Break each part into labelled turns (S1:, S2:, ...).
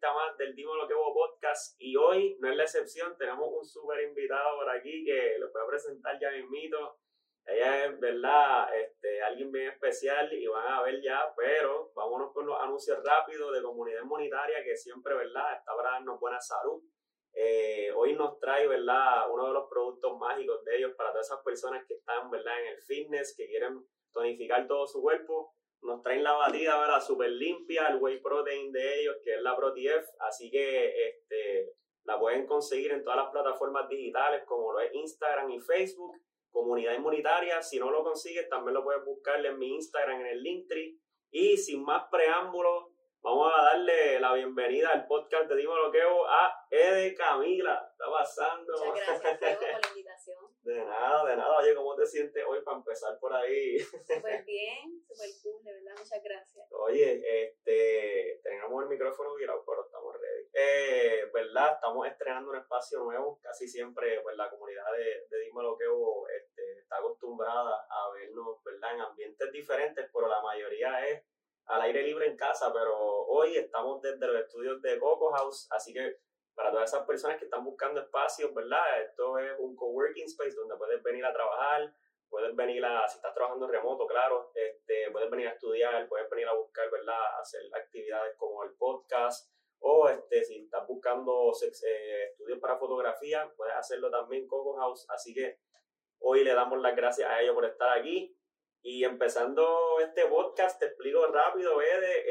S1: entrevista más del Dímelo Kevo Podcast. Y hoy no es la excepción, tenemos un súper invitado por aquí que lo voy a presentar ya mismito. Ella es, ¿verdad? Este, alguien bien especial y van a ver ya, pero vámonos con los anuncios rápidos de comunidad monetaria que siempre, ¿verdad? Está para darnos buena salud. Eh, hoy nos trae, ¿verdad? Uno de los productos mágicos de ellos para todas esas personas que están, ¿verdad? En el fitness, que quieren tonificar todo su cuerpo. Nos traen la batida, ¿verdad? Súper limpia, el whey protein de ellos, que es la ProTF. Así que este, la pueden conseguir en todas las plataformas digitales, como lo es Instagram y Facebook. Comunidad Inmunitaria. Si no lo consigues, también lo puedes buscar en mi Instagram, en el Linktree. Y sin más preámbulos, Vamos a darle la bienvenida al podcast de Dimo Loqueo a Ede Camila. está pasando?
S2: Muchas gracias, por la invitación.
S1: De nada, de nada. Oye, ¿cómo te sientes hoy para empezar por ahí?
S2: Súper bien, súper cool, de verdad, muchas gracias.
S1: Oye, este, tenemos el micrófono virado, pero estamos ready. Eh, ¿Verdad? Estamos estrenando un espacio nuevo. Casi siempre, pues, la comunidad de, de Dime Loqueo este, está acostumbrada a vernos, ¿verdad? En ambientes diferentes, pero la mayoría es al aire libre en casa, pero hoy estamos desde los estudios de Coco House, así que para todas esas personas que están buscando espacios, ¿verdad? Esto es un coworking space donde puedes venir a trabajar, puedes venir a, si estás trabajando remoto, claro, este, puedes venir a estudiar, puedes venir a buscar, ¿verdad? Hacer actividades como el podcast, o este, si estás buscando eh, estudios para fotografía, puedes hacerlo también Coco House, así que hoy le damos las gracias a ellos por estar aquí. Y empezando este podcast, te explico rápido, Ede,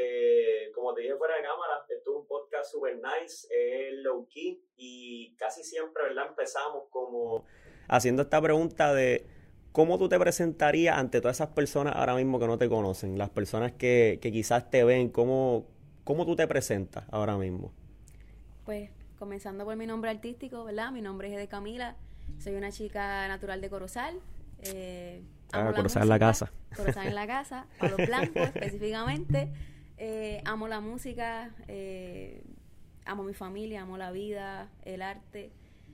S1: eh, como te dije fuera de cámara, esto es un podcast super nice, es low key y casi siempre, ¿verdad? Empezamos como haciendo esta pregunta de cómo tú te presentarías ante todas esas personas ahora mismo que no te conocen, las personas que, que quizás te ven, ¿cómo, ¿cómo tú te presentas ahora mismo?
S2: Pues comenzando por mi nombre artístico, ¿verdad? Mi nombre es Ede Camila, soy una chica natural de Corozal. Eh,
S1: Ah, en la casa.
S2: Corozal en la casa, Palo Blanco específicamente. Eh, amo la música, eh, amo mi familia, amo la vida, el arte.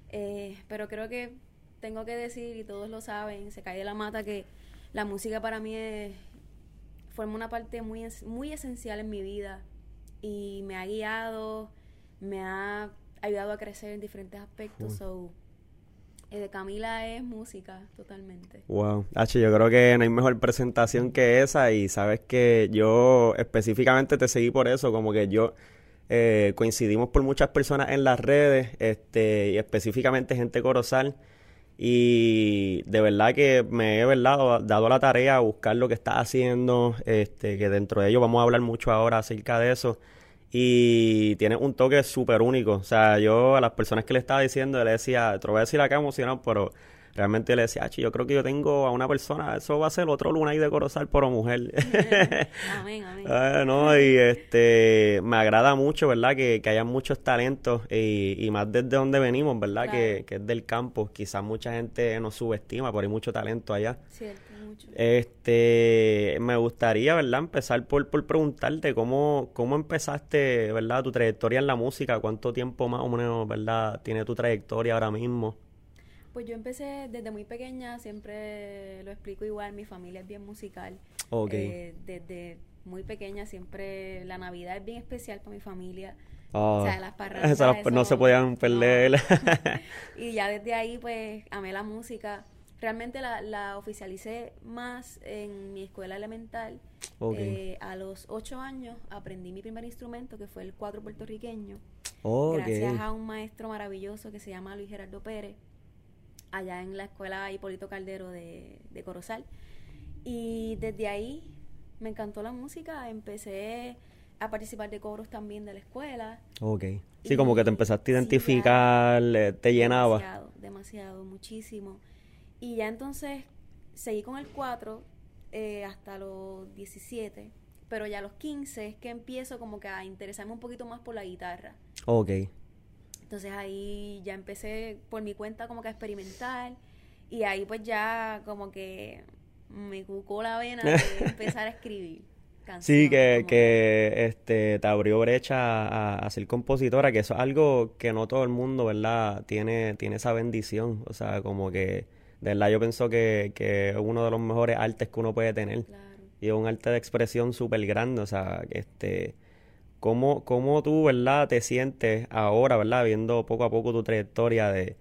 S2: Eh, pero creo que tengo que decir, y todos lo saben, se cae de la mata, que la música para mí es, forma una parte muy, muy esencial en mi vida y me ha guiado, me ha ayudado a crecer en diferentes aspectos. So, eh, de Camila es música, totalmente.
S1: Wow. H, yo creo que no hay mejor presentación que esa y sabes que yo específicamente te seguí por eso, como que yo eh, coincidimos por muchas personas en las redes, este, y específicamente gente corozal. Y de verdad que me he ¿verdad? dado la tarea a buscar lo que estás haciendo, este, que dentro de ello vamos a hablar mucho ahora acerca de eso y tiene un toque súper único. O sea, yo a las personas que le estaba diciendo, le decía, te lo voy a decir acá emocionado, pero realmente le decía, yo creo que yo tengo a una persona, eso va a ser otro luna y de Corozal, por mujer.
S2: amén, amén.
S1: Ah, no, y este, me agrada mucho, ¿verdad? Que, que haya muchos talentos y, y, más desde donde venimos, ¿verdad? Que, que, es del campo. Quizás mucha gente nos subestima, pero hay mucho talento allá.
S2: Cierto.
S1: Este, me gustaría, ¿verdad? Empezar por, por preguntarte cómo, cómo empezaste, ¿verdad? Tu trayectoria en la música, cuánto tiempo más o menos, ¿verdad? Tiene tu trayectoria ahora mismo.
S2: Pues yo empecé desde muy pequeña, siempre lo explico igual, mi familia es bien musical.
S1: Ok.
S2: Eh, desde muy pequeña siempre la Navidad es bien especial para mi familia.
S1: o
S2: sea, las parrandas.
S1: no se podían perder.
S2: y ya desde ahí, pues, amé la música realmente la, la oficialicé más en mi escuela elemental. Eh, a los ocho años aprendí mi primer instrumento, que fue el cuatro puertorriqueño. Gracias a un maestro maravilloso que se llama Luis Gerardo Pérez, allá en la escuela Hipólito Caldero de, de Corozal. Y desde ahí me encantó la música, empecé a participar de coros también de la escuela.
S1: Ok. Sí, como que te empezaste a identificar, te llenaba.
S2: Demasiado, demasiado, muchísimo. Y ya entonces seguí con el 4 eh, hasta los 17, pero ya a los 15 es que empiezo como que a interesarme un poquito más por la guitarra.
S1: Ok.
S2: Entonces ahí ya empecé por mi cuenta como que a experimentar y ahí pues ya como que me cucó la vena de empezar a escribir.
S1: Sí, que, que este, te abrió brecha a, a, ser compositora, que eso es algo que no todo el mundo, ¿verdad? Tiene, tiene esa bendición. O sea, como que de verdad yo pienso que, que es uno de los mejores artes que uno puede tener. y es un arte de expresión súper grande, o sea, este, ¿cómo, ¿cómo tú, verdad, te sientes ahora, verdad, viendo poco a poco tu trayectoria de,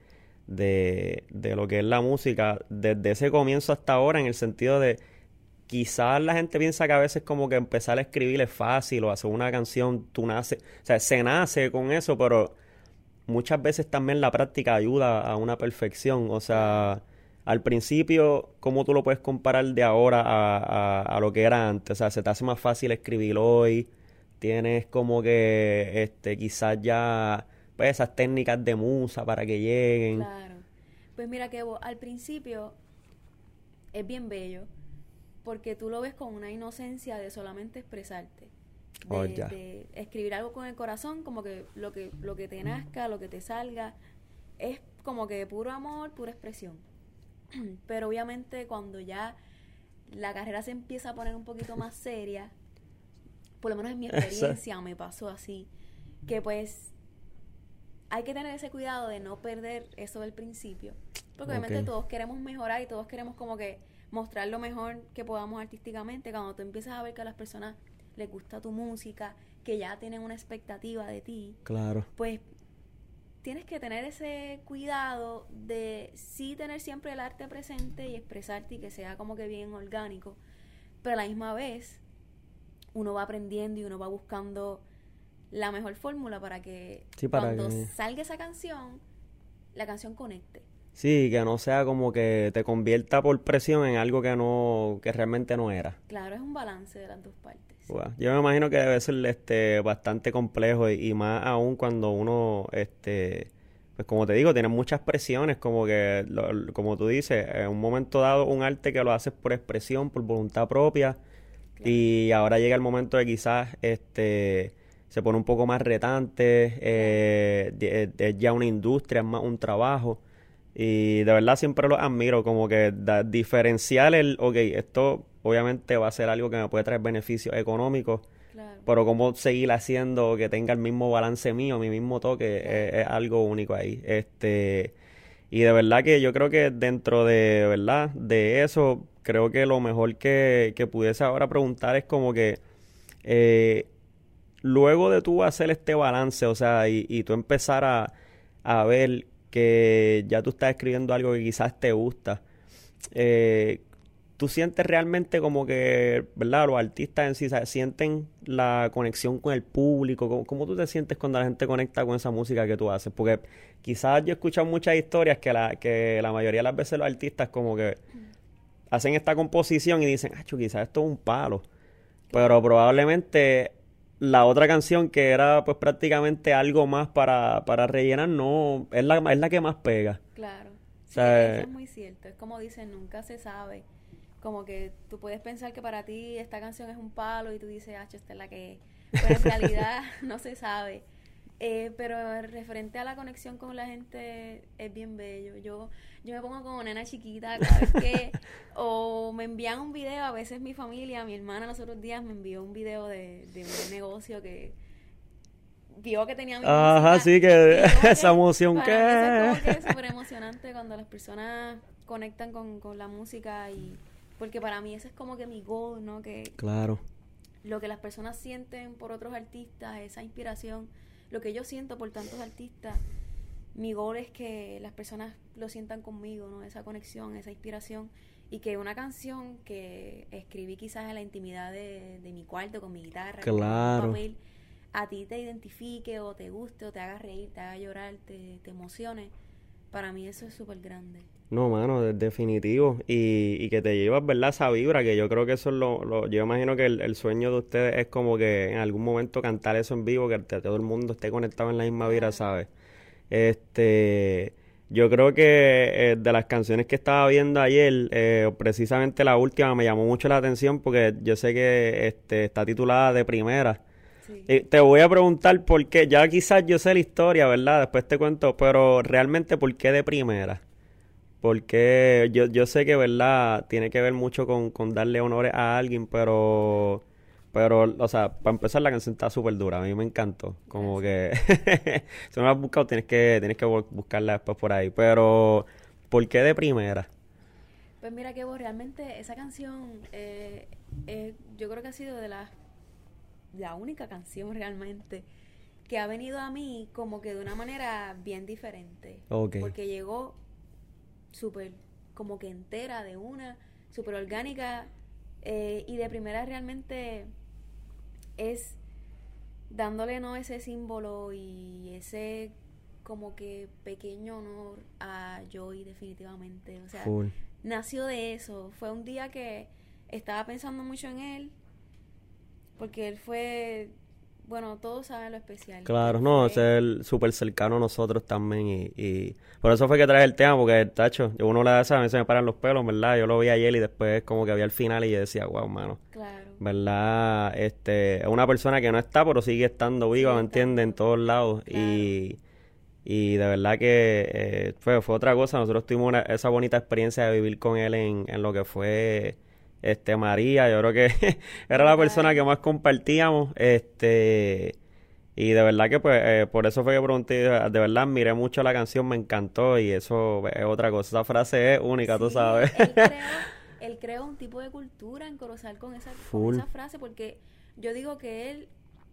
S1: de, de lo que es la música, desde ese comienzo hasta ahora, en el sentido de quizás la gente piensa que a veces como que empezar a escribir es fácil o hacer una canción, tú naces, o sea, se nace con eso, pero muchas veces también la práctica ayuda a una perfección, o sea, al principio, ¿cómo tú lo puedes comparar de ahora a, a, lo que era antes? O sea, se te hace más fácil escribir hoy, tienes como que, este, quizás ya, pues esas técnicas de musa para que lleguen.
S2: Claro. Pues mira que al principio es bien bello porque tú lo ves con una inocencia de solamente expresarte. De, oh, de, escribir algo con el corazón, como que lo que lo que te nazca, lo que te salga, es como que puro amor, pura expresión. Pero obviamente cuando ya la carrera se empieza a poner un poquito más seria, por lo menos en mi experiencia me pasó así, que pues hay que tener ese cuidado de no perder eso del principio, porque obviamente todos queremos mejorar y todos queremos como que mostrar lo mejor que podamos artísticamente, cuando tú empiezas a ver que a las personas les gusta tu música, que ya tienen una expectativa de ti,
S1: claro.
S2: pues tienes que tener ese cuidado de sí tener siempre el arte presente y expresarte y que sea como que bien orgánico, pero a la misma vez uno va aprendiendo y uno va buscando la mejor fórmula para que cuando salga esa canción, la canción conecte.
S1: Sí, que no sea como que te convierta por presión en algo que no, que realmente no era.
S2: Claro, es un balance de las dos partes.
S1: Yo me imagino que debe ser este bastante complejo y, más aún cuando uno, este, pues como te digo, tiene muchas presiones, como que, como tú dices, en un momento dado un arte que lo haces por expresión, por voluntad propia, y ahora llega el momento de quizás, este, se pone un poco más retante, eh, es ya una industria, es más un trabajo. Y de verdad siempre lo admiro, como que da, diferenciar el, ok, esto obviamente va a ser algo que me puede traer beneficios económicos, pero cómo seguir haciendo que tenga el mismo balance mío, mi mismo toque, es, algo único ahí. Este, y de verdad que yo creo que dentro de, ¿verdad? De eso, creo que lo mejor que, que pudiese ahora preguntar es como que, eh, luego de tú hacer este balance, o sea, y, y tú empezar a, a ver que ya tú estás escribiendo algo que quizás te gusta, eh, tú sientes realmente como que, ¿verdad? Los artistas en sí sienten la conexión con el público. ¿Cómo, tú te sientes cuando la gente conecta con esa música que tú haces? Porque quizás yo he escuchado muchas historias que la, que la mayoría de las veces los artistas como que hacen esta composición y dicen, ah, quizás esto es un palo. Pero probablemente la otra canción que era pues prácticamente algo más para, para rellenar, no, es la, es la que más pega.
S2: Claro. eso es muy cierto. Es como dicen, nunca se sabe. Como que tú puedes pensar que para ti esta canción es un palo y tú dices, ah, esta es la que... Pero en realidad no se sabe. Eh, pero referente a la conexión con la gente es bien bello. Yo yo me pongo como nena chiquita cada vez que o me envían un video, a veces mi familia, mi hermana los otros días me envió un video de, de un negocio que vio que tenía mi
S1: Ajá, sí, que esa emoción
S2: que es súper emocionante cuando las personas conectan con, con la música y porque para mí ese es como que mi goal, ¿no? Que
S1: Claro.
S2: Lo que las personas sienten por otros artistas, esa inspiración, lo que yo siento por tantos artistas, mi goal es que las personas lo sientan conmigo, ¿no? Esa conexión, esa inspiración y que una canción que escribí quizás en la intimidad de, mi cuarto con mi guitarra,
S1: claro.
S2: papel, a ti te identifique o te guste o te haga reír, te haga llorar, te, te emocione. Para mí eso es súper grande.
S1: No, mano, definitivo. Y, y que te llevas, ¿verdad? Esa vibra, que yo creo que eso es lo... yo imagino que el, sueño de ustedes es como que en algún momento cantar eso en vivo, que todo el mundo esté conectado en la misma vibra, ¿sabes? Este, yo creo que eh, de las canciones que estaba viendo ayer, eh, precisamente la última me llamó mucho la atención porque yo sé que este, está titulada de primera. te voy a preguntar por qué, ya quizás yo sé la historia, ¿verdad? Después te cuento, pero realmente por qué de primera. Porque yo, yo sé que, ¿verdad? Tiene que ver mucho con, con darle honores a alguien, pero pero, o sea, para empezar la canción está súper dura, a mí me encantó. Como que si no la has buscado tienes que, tienes que buscarla después por ahí. Pero, ¿por qué de primera?
S2: Pues mira que vos realmente esa canción eh, eh, yo creo que ha sido de las la única canción realmente que ha venido a mí como que de una manera bien diferente. Porque llegó súper como que entera de una, súper orgánica eh, y de primera realmente es dándole no ese símbolo y ese como que pequeño honor a Joy definitivamente. O sea, nació de eso. Fue un día que estaba pensando mucho en él porque él fue bueno, todos saben lo especial.
S1: Claro, no, es el súper cercano a nosotros también y, y, por eso fue que traje el tema, porque, tacho, uno le da esa, a mí se me paran los pelos, ¿verdad? Yo lo vi ayer y después como que había el final y yo decía, wow, mano. Claro. ¿Verdad? Este, es una persona que no está, pero sigue estando viva, ¿me entiendes? En todos lados y... Y de verdad que eh, fue, fue otra cosa. Nosotros tuvimos esa bonita experiencia de vivir con él en, en lo que fue este María, yo creo que era la persona que más compartíamos, este y de verdad que pues eh, por eso fue que pregunté, de verdad miré mucho la canción, me encantó y eso es otra cosa, esa frase es única, tú sabes.
S2: Él creó, un tipo de cultura en Corozal con esa, con esa frase porque yo digo que él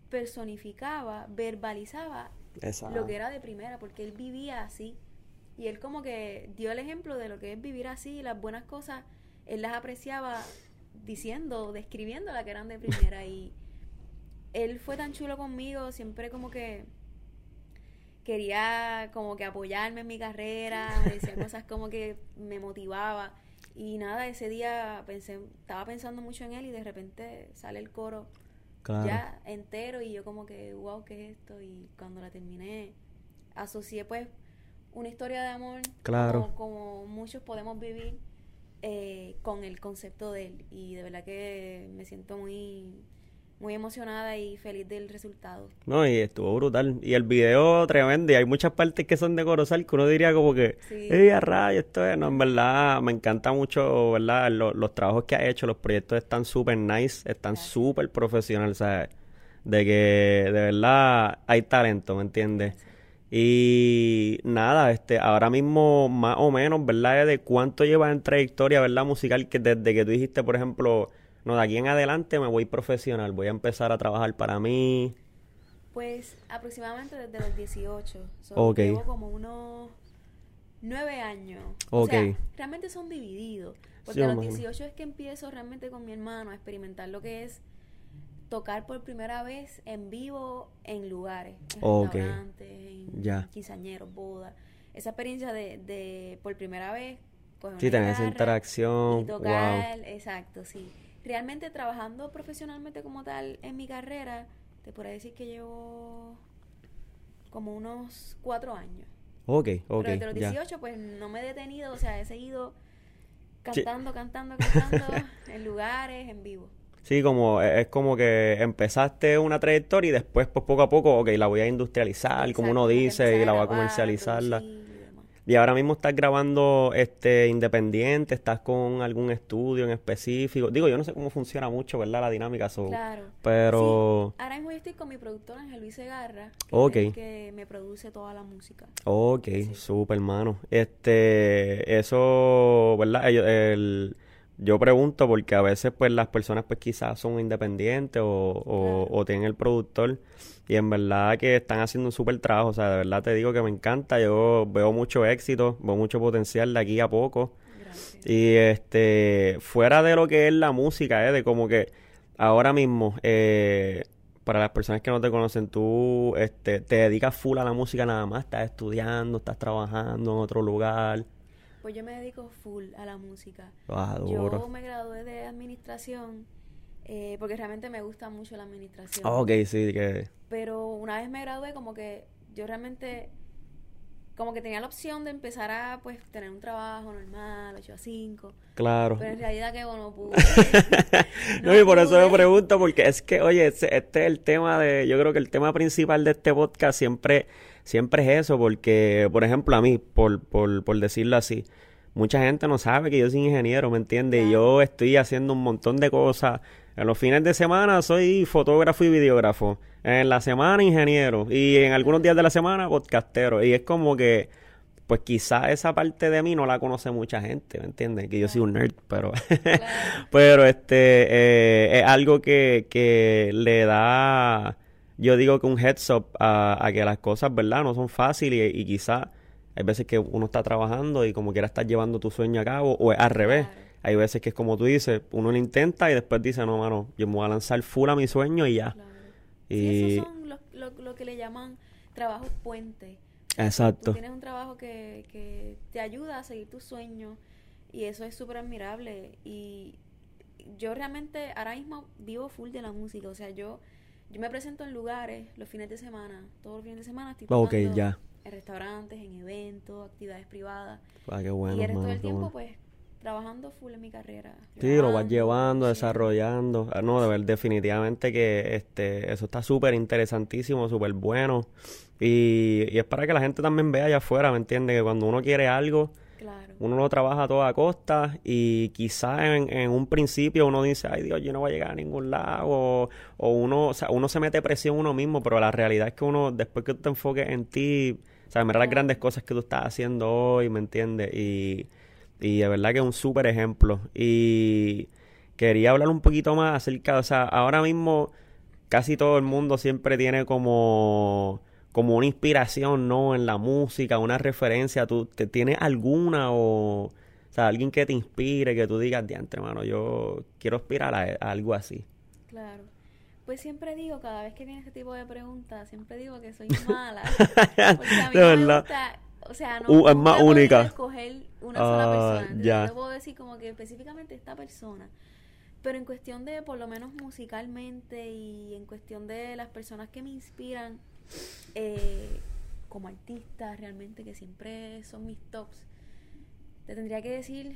S2: personificaba, verbalizaba lo que era de primera, porque él vivía así. Y él como que dio el ejemplo de lo que es vivir así, las buenas cosas él las apreciaba diciendo, describiendo la que eran de primera y él fue tan chulo conmigo, siempre como que quería como que apoyarme en mi carrera, decía cosas como que me motivaba y nada, ese día pensé, estaba pensando mucho en él y de repente sale el coro ya entero y yo como que, wow, ¿qué es esto? Y cuando la terminé, asocié pues una historia de amor claro. como muchos podemos vivir eh, con el concepto de él y de verdad que me siento muy muy emocionada y feliz del resultado.
S1: No, y estuvo brutal. Y el video tremendo. Y hay muchas partes que son de Corozal que uno diría como que, sí. a rayo, esto es. No, en verdad, me encanta mucho, ¿verdad? los trabajos que ha hecho, los proyectos están súper nice, están súper profesionales, ¿sabes? De que de verdad hay talento, ¿me entiendes? Y nada, este, ahora mismo más o menos, ¿verdad? De cuánto llevas en trayectoria, ¿verdad? Musical, que desde que tú dijiste, por ejemplo, no, de aquí en adelante me voy profesional, voy a empezar a trabajar para mí.
S2: Pues aproximadamente desde los 18. So, Llevo como unos nueve años. O sea, realmente son divididos. Porque a los 18 es que empiezo realmente con mi hermano a experimentar lo que es tocar por primera vez en vivo en lugares, en restaurantes, en quisañeros, bodas. Esa experiencia de, de por primera vez,
S1: sí, tener esa interacción,
S2: tocar, exacto, sí. Realmente trabajando profesionalmente como tal en mi carrera, te podría decir que llevo como unos cuatro años.
S1: Ok, ok.
S2: Pero desde los 18 pues no me he detenido, o sea, he seguido cantando, cantando, cantando en lugares, en vivo.
S1: Sí, como e, es como que empezaste una trayectoria y después, pues poco a poco, ok, la voy a industrializar, como uno dice, y la voy a comercializarla. Y ahora mismo estás grabando este independiente, estás con algún estudio en específico. Digo, yo no sé cómo funciona mucho, ¿verdad? La dinámica. claro. Pero...
S2: Ahora mismo estoy con mi productor Ángel Luis Segarra, que, es que me produce toda la música.
S1: Ok, súper, hermano. Este, eso, ¿verdad? el yo pregunto porque a veces pues las personas pues quizás son independientes o, o, tienen el productor y en verdad que están haciendo un súper trabajo, o sea, de verdad te digo que me encanta, yo veo mucho éxito, veo mucho potencial de aquí a poco. Y este, fuera de lo que es la música, ¿eh? de como que ahora mismo, eh, para las personas que no te conocen, tú este, te dedicas full a la música nada más, estás estudiando, estás trabajando en otro lugar.
S2: Pues yo me dedico full a la música. Ah, yo me gradué de administración eh, porque realmente me gusta mucho la administración.
S1: Ah, ok, sí, que...
S2: Pero una vez me gradué como que yo realmente como que tenía la opción de empezar a pues tener un trabajo normal, 8 a 5.
S1: Claro.
S2: Pero en realidad que no pude.
S1: no, y por eso me pregunto, porque es que, oye, este, este es el tema de, yo creo que el tema principal de este podcast siempre siempre es eso, porque, por ejemplo, a mí, por, por, por decirlo así, mucha gente no sabe que yo soy ingeniero, ¿me entiendes? Y yo estoy haciendo un montón de cosas. En los fines de semana soy fotógrafo y videógrafo. En la semana ingeniero. Y en algunos días de la semana podcastero. Y es como que pues quizá esa parte de mí no la conoce mucha gente, ¿me entiendes? Que yo soy un nerd, pero, pero este, eh, es algo que, que le da, yo digo que un heads up a, que las cosas, ¿verdad? No son fáciles y, quizá hay veces que uno está trabajando y como quiera estar llevando tu sueño a cabo, o es al revés. Hay veces que es como tú dices, uno lo intenta y después dice, no, mano, yo me voy a lanzar full a mi sueño y ya.
S2: Y esos son lo, que le llaman trabajos puente.
S1: Exacto. Tú
S2: tienes un trabajo que, que te ayuda a seguir tus sueños y eso es súper admirable. Y yo realmente ahora mismo vivo full de la música. O sea, yo, yo me presento en lugares los fines de semana. Todos los fines de semana estoy tocando
S1: ya.
S2: en restaurantes, en eventos, actividades privadas.
S1: Ah, qué bueno,
S2: y el resto del tiempo, pues, trabajando full en mi carrera.
S1: Sí, lo vas llevando, desarrollando. Ah, no, de ver, definitivamente que este eso está súper interesantísimo, súper bueno. Y, y, es para que la gente también vea allá afuera, ¿me entiendes? Que cuando uno quiere algo, uno lo trabaja a toda costa y quizás en, en, un principio uno dice, ay Dios, yo no voy a llegar a ningún lado. O, uno, o sea, uno se mete presión uno mismo, pero la realidad es que uno, después que tú te enfoques en ti, o sea, las grandes cosas que tú estás haciendo hoy, ¿me entiendes? Y y de verdad que es un súper ejemplo. Y quería hablar un poquito más acerca, o sea, ahora mismo casi todo el mundo siempre tiene como como una inspiración, ¿no? En la música, una referencia. ¿Tú te tienes alguna o, o sea, alguien que te inspire, que tú digas, de antemano, yo quiero aspirar a, algo así?
S2: Claro. Pues siempre digo, cada vez que viene este tipo de preguntas, siempre digo que soy mala. porque a mí me gusta o sea, no,
S1: uh, es más única.
S2: escoger una sola ah, persona. Ya. No puedo decir como que específicamente esta persona. Pero en cuestión de, por lo menos musicalmente y en cuestión de las personas que me inspiran eh, como artista realmente, que siempre son mis tops, te tendría que decir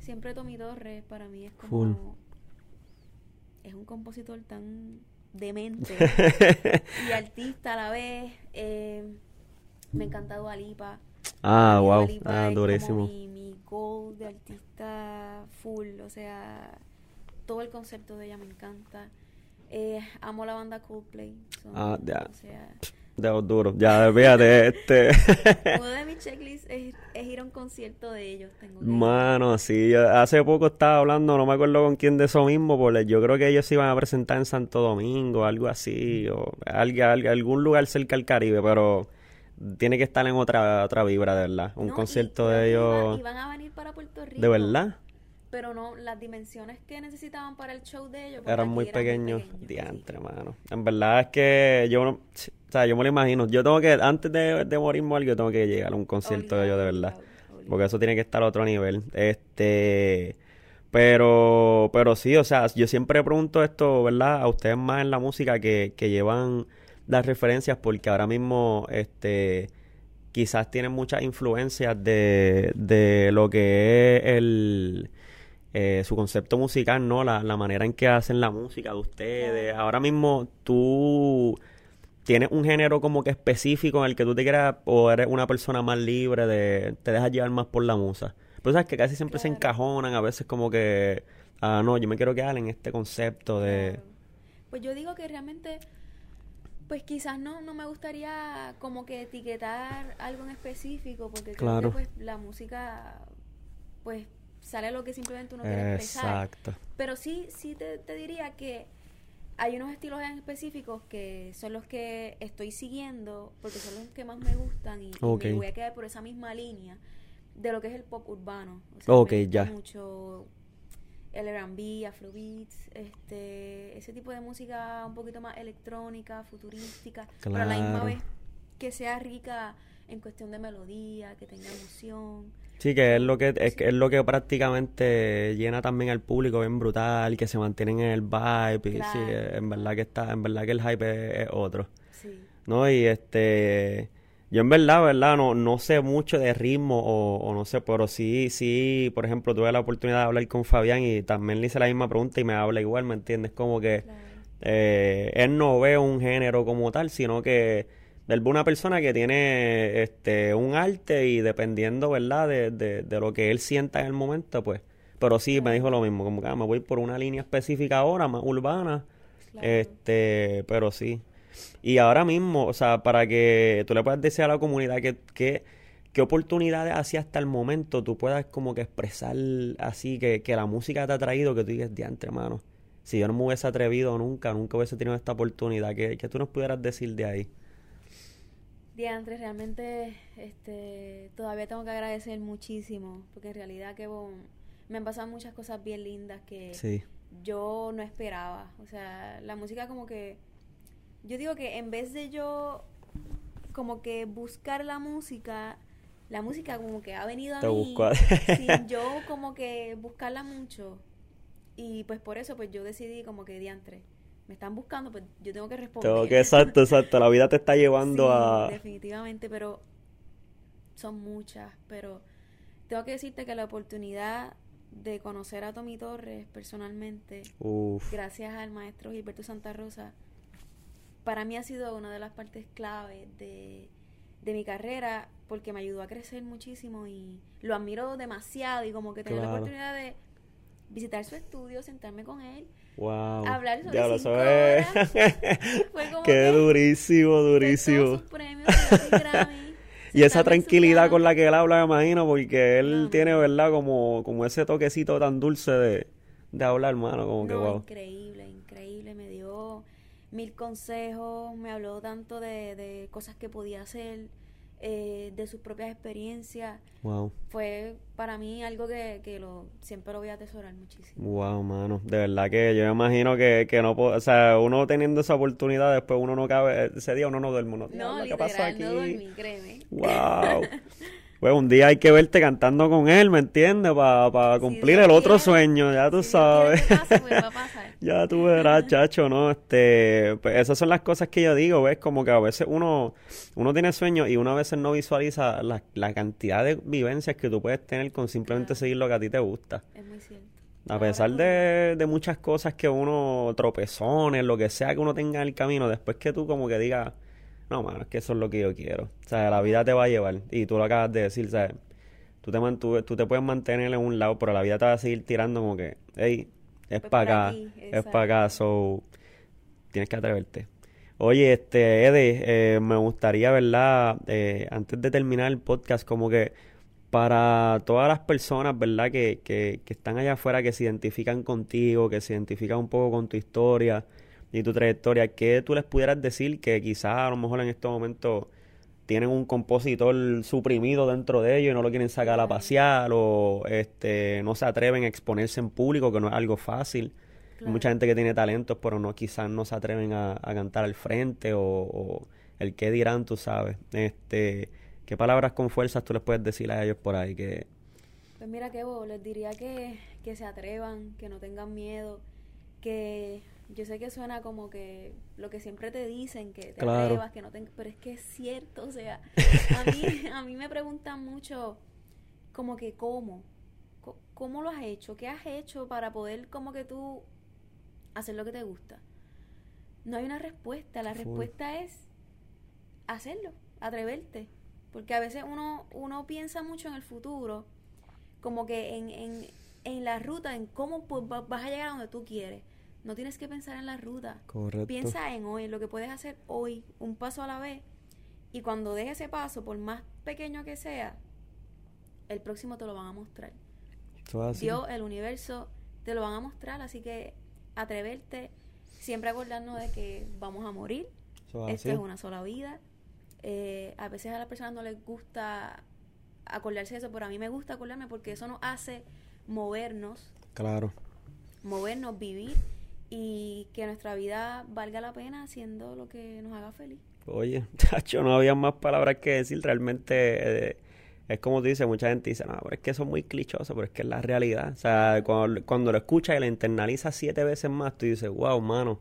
S2: siempre Tommy Torres para mí es como... Es un compositor tan demente y artista a la vez. Eh, me encanta Dualipa.
S1: Ah, wow. Ah, durísimo.
S2: mi, mi goal de artista full. O sea, todo el concepto de ella me encanta. Eh, amo la banda Coldplay.
S1: ah, ya. O sea, de duro. Ya, fíjate, este.
S2: Uno de mis checklists es, ir a un concierto de ellos. Tengo
S1: Mano, sí. hace poco estaba hablando, no me acuerdo con quién de eso mismo, porque yo creo que ellos se iban a presentar en Santo Domingo, algo así, o algún lugar cerca del Caribe, pero tiene que estar en otra otra vibra, de verdad. Un concierto de ellos.
S2: Iban a venir para Puerto Rico.
S1: ¿De verdad?
S2: Pero no, las dimensiones que necesitaban para el show de ellos.
S1: Pues, eran muy pequeños. Diantre, mano. En verdad es que yo no. O sea, yo me lo imagino. Yo tengo que, antes de, de morirme algo, yo tengo que llegar a un concierto de ellos, de verdad. Porque eso tiene que estar a otro nivel. Este. Pero, pero sí, o sea, yo siempre pregunto esto, ¿verdad? A ustedes más en la música que, que llevan las referencias porque ahora mismo este quizás tienen muchas influencias de, de lo que es el eh, su concepto musical, ¿no? La, la manera en que hacen la música de ustedes. Ahora mismo tú tienes un género como que específico en el que tú te quieras o eres una persona más libre de te dejas llevar más por la musa. Pero sabes que casi siempre se encajonan, a veces como que, ah, no, yo me quiero quedar en este concepto de...
S2: Pues yo digo que realmente pues quizás no, no me gustaría como que etiquetar algo en específico, porque creo que pues la música pues sale lo que simplemente uno quiere expresar. Exacto. Pero sí, sí te, diría que hay unos estilos en específicos que son los que estoy siguiendo, porque son los que más me gustan y, me voy a quedar por esa misma línea de lo que es el pop urbano.
S1: O sea, ya.
S2: mucho el R&B, Afrobeats, este, ese tipo de música un poquito más electrónica, futurística, pero a la misma vez que sea rica en cuestión de melodía, que tenga emoción.
S1: Sí, que es lo que es, es lo que prácticamente llena también al público bien brutal, que se mantienen en el vibe, y sí, en verdad que está, en verdad que el hype es, otro. Sí. ¿No? Y este yo en verdad, ¿verdad? No, no sé mucho de ritmo o, no sé, pero sí, sí, por ejemplo, tuve la oportunidad de hablar con Fabián y también le hice la misma pregunta y me habla igual, ¿me entiendes? Como que eh, él no ve un género como tal, sino que él ve una persona que tiene este un arte y dependiendo, ¿verdad? De, de, de lo que él sienta en el momento, pues. Pero sí, me dijo lo mismo, como que ah, me voy por una línea específica ahora, más urbana. Este, pero sí, y ahora mismo, o sea, para que tú le puedas decir a la comunidad que, ¿qué oportunidades así hasta el momento tú puedas como que expresar así que, que la música te ha traído que tú digas, diantre, hermano? Si yo no me hubiese atrevido nunca, nunca hubiese tenido esta oportunidad, ¿qué, qué tú nos pudieras decir de ahí?
S2: Diantre, realmente este, todavía tengo que agradecer muchísimo, porque en realidad que me han pasado muchas cosas bien lindas que yo no esperaba. O sea, la música como que, yo digo que en vez de yo como que buscar la música, la música como que ha venido a mí sin yo como que buscarla mucho. Y pues por eso pues yo decidí como que diantre me están buscando, pues yo tengo que responder.
S1: Tengo que, exacto, exacto, la vida te está llevando a...
S2: Definitivamente, pero son muchas, pero tengo que decirte que la oportunidad de conocer a Tommy Torres personalmente, gracias al maestro Gilberto Santa Rosa, para mí ha sido una de las partes clave de, de mi carrera porque me ayudó a crecer muchísimo y lo admiro demasiado y como que tener la oportunidad de visitar su estudio, sentarme con él Wow. Hablar sobre horas.
S1: Fue como Qué durísimo, durísimo. y esa tranquilidad con la que él habla, me imagino, porque él tiene, ¿verdad? Como, como ese toquecito tan dulce de, de hablar, hermano, como que wow.
S2: Increíble. Mil consejos, me habló tanto de, de cosas que podía hacer eh, de sus propias experiencias. Wow. Fue para mí algo que, que lo, siempre lo voy a atesorar muchísimo.
S1: Wow, mano. De verdad que yo me imagino que, que no puedo, o sea, uno teniendo esa oportunidad, después uno no cabe, ese día uno no duerme. No,
S2: no ¿qué pasó aquí? no dormí, créeme.
S1: Wow. Pues un día hay que verte cantando con él, ¿me entiendes? Para cumplir el otro sueño, ya tú sabes. Ya tú verás, chacho, ¿no? Este, pues esas son las cosas que yo digo, ¿ves? Como que a veces uno, uno tiene sueños y uno a veces no visualiza la, la cantidad de vivencias que tú puedes tener con simplemente seguir lo que a ti te gusta.
S2: Es muy cierto.
S1: A pesar de, de muchas cosas que uno, tropezones, lo que sea que uno tenga en el camino, después que tú como que digas no, mano, es que eso es lo que yo quiero. O sea, la vida te va a llevar. Y tú lo acabas de decir, ¿sabes? Tú te, mantuve, tú te puedes mantener en un lado, pero la vida te va a seguir tirando como que, hey, es para acá, es para acá, so tienes que atreverte. Oye, este, Ede, eh, me gustaría, ¿verdad? Eh, antes de terminar el podcast, como que para todas las personas, ¿verdad? Que, que, que están allá afuera, que se identifican contigo, que se identifican un poco con tu historia, y tu trayectoria, ¿qué tú les pudieras decir que quizás a lo mejor en estos momentos tienen un compositor suprimido dentro de ellos y no lo quieren sacar a pasear o este no se atreven a exponerse en público, que no es algo fácil? mucha gente que tiene talentos, pero no quizás no se atreven a, cantar al frente o, el qué dirán, tú sabes. Este, ¿Qué palabras con fuerzas tú les puedes decir a ellos por ahí? Que...
S2: Pues mira, que les diría que, que se atrevan, que no tengan miedo, que yo sé que suena como que lo que siempre te dicen, que te atrevas, que no te... Pero es que es cierto, o sea, a mí, a mí me preguntan mucho como que cómo, cómo lo has hecho, qué has hecho para poder como que tú hacer lo que te gusta. No hay una respuesta, la respuesta es hacerlo, atreverte. Porque a veces uno, uno piensa mucho en el futuro, como que en, en, en la ruta, en cómo pues, vas a llegar a donde tú quieres. No tienes que pensar en la ruta.
S1: Correcto.
S2: Piensa en hoy, lo que puedes hacer hoy, un paso a la vez. Y cuando dejes ese paso, por más pequeño que sea, el próximo te lo van a mostrar. Dios, el universo, te lo van a mostrar. Así que atreverte, siempre acordarnos de que vamos a morir. Esto es una sola vida. Eh, a veces a las personas no les gusta acordarse de eso, pero a mí me gusta acordarme porque eso nos hace movernos.
S1: Claro.
S2: Movernos, vivir y que nuestra vida valga la pena haciendo lo que nos haga feliz.
S1: Oye, chacho, no había más palabras que decir. Realmente eh, es como tú dices, mucha gente dice, no, pero es que eso es muy clichoso, pero es que es la realidad. O sea, cuando, lo escuchas y lo internalizas siete veces más, tú dices, wow, mano,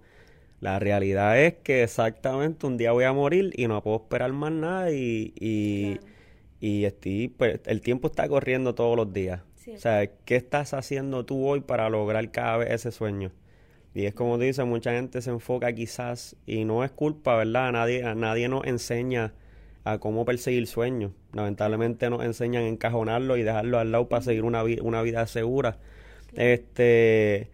S1: la realidad es que exactamente un día voy a morir y no puedo esperar más nada y, y, estoy, pues, el tiempo está corriendo todos los días. o sea, ¿qué estás haciendo tú hoy para lograr cada vez ese sueño? Y es como dice, mucha gente se enfoca quizás, y no es culpa, ¿verdad? Nadie, nadie nos enseña a cómo perseguir sueños. Lamentablemente nos enseñan a encajonarlo y dejarlo al lado para seguir una, una vida segura. Este,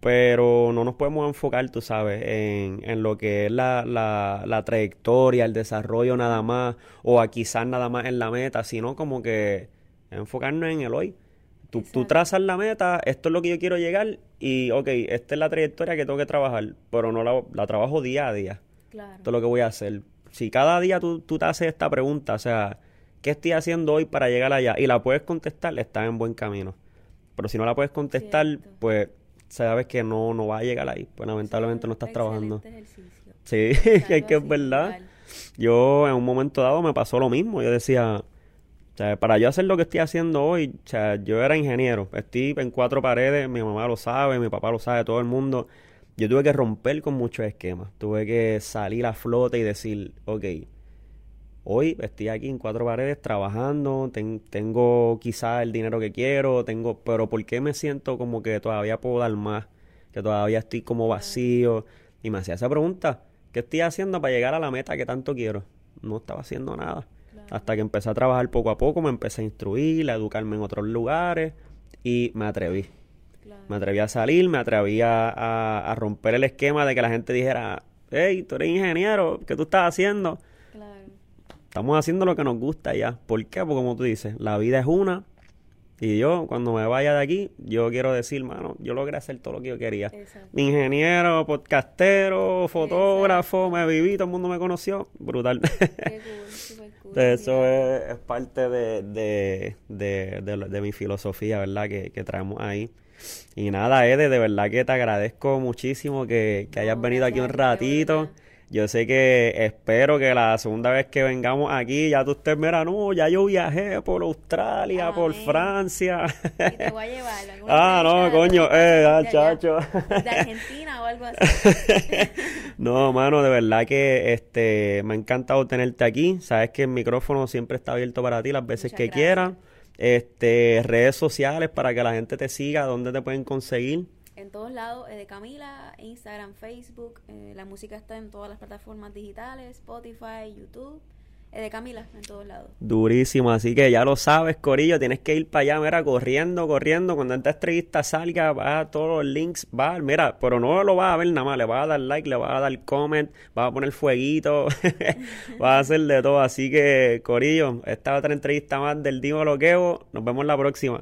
S1: pero no nos podemos enfocar, tú sabes, en, en lo que es la, la, la, trayectoria, el desarrollo nada más, o a quizás nada más en la meta, sino como que enfocarnos en el hoy. Tú, tú, trazas la meta, esto es lo que yo quiero llegar y, ok, esta es la trayectoria que tengo que trabajar, pero no la, la trabajo día a día. Claro. Esto es lo que voy a hacer. Si cada día tú, tú te haces esta pregunta, o sea, ¿qué estoy haciendo hoy para llegar allá? Y la puedes contestar, estás en buen camino. Pero si no la puedes contestar, pues sabes que no, no va a llegar ahí. Pues lamentablemente no estás trabajando. Sí, es que es verdad. Yo en un momento dado me pasó lo mismo. Yo decía, o sea, para yo hacer lo que estoy haciendo hoy, o sea, yo era ingeniero. Estoy en cuatro paredes, mi mamá lo sabe, mi papá lo sabe, todo el mundo. Yo tuve que romper con muchos esquemas. Tuve que salir a flote y decir, ok, Hoy estoy aquí en cuatro paredes trabajando, tengo quizás el dinero que quiero, tengo, pero ¿por qué me siento como que todavía puedo dar más? Que todavía estoy como vacío. Y me hacía esa pregunta, ¿qué estoy haciendo para llegar a la meta que tanto quiero? No estaba haciendo nada. Hasta que empecé a trabajar poco a poco, me empecé a instruir, a educarme en otros lugares y me atreví. Me atreví a salir, me atreví a, a, romper el esquema de que la gente dijera, hey, tú eres ingeniero, ¿qué tú estás haciendo? Estamos haciendo lo que nos gusta ya. ¿Por qué? Porque como tú dices, la vida es una. Y yo, cuando me vaya de aquí, yo quiero decir, mano, yo logré hacer todo lo que yo quería. Ingeniero, podcastero, fotógrafo, me viví, todo el mundo me conoció. Brutal. Eso es, parte de, de, mi filosofía, ¿verdad? Que, traemos ahí. Y nada, Ede, de verdad que te agradezco muchísimo que, hayas venido aquí un ratito. Yo sé que espero que la segunda vez que vengamos aquí ya tú estés, mira, no, ya yo viajé por Australia, por Francia.
S2: Y te voy a llevar.
S1: ah, no, coño, eh, ah, chacho.
S2: De Argentina o algo así.
S1: no, mano, de verdad que este me ha encantado tenerte aquí. Sabes que el micrófono siempre está abierto para ti las veces que quieras. Este, redes sociales para que la gente te siga, dónde te pueden conseguir
S2: en todos lados, eh, de Camila, Instagram, Facebook, eh, la música está en todas las plataformas digitales, Spotify, YouTube. Eh, de Camila, en todos lados.
S1: Durísimo, así que ya lo sabes, Corillo, tienes que ir para allá, mira, corriendo, corriendo, cuando esta entrevista salga, va a todos los links, va, mira, pero no lo vas a ver nada más, le vas a dar like, le vas a dar comment, vas a poner fueguito, vas a hacer de todo, así que, Corillo, esta otra entrevista más del Dimo Loqueo, nos vemos la próxima.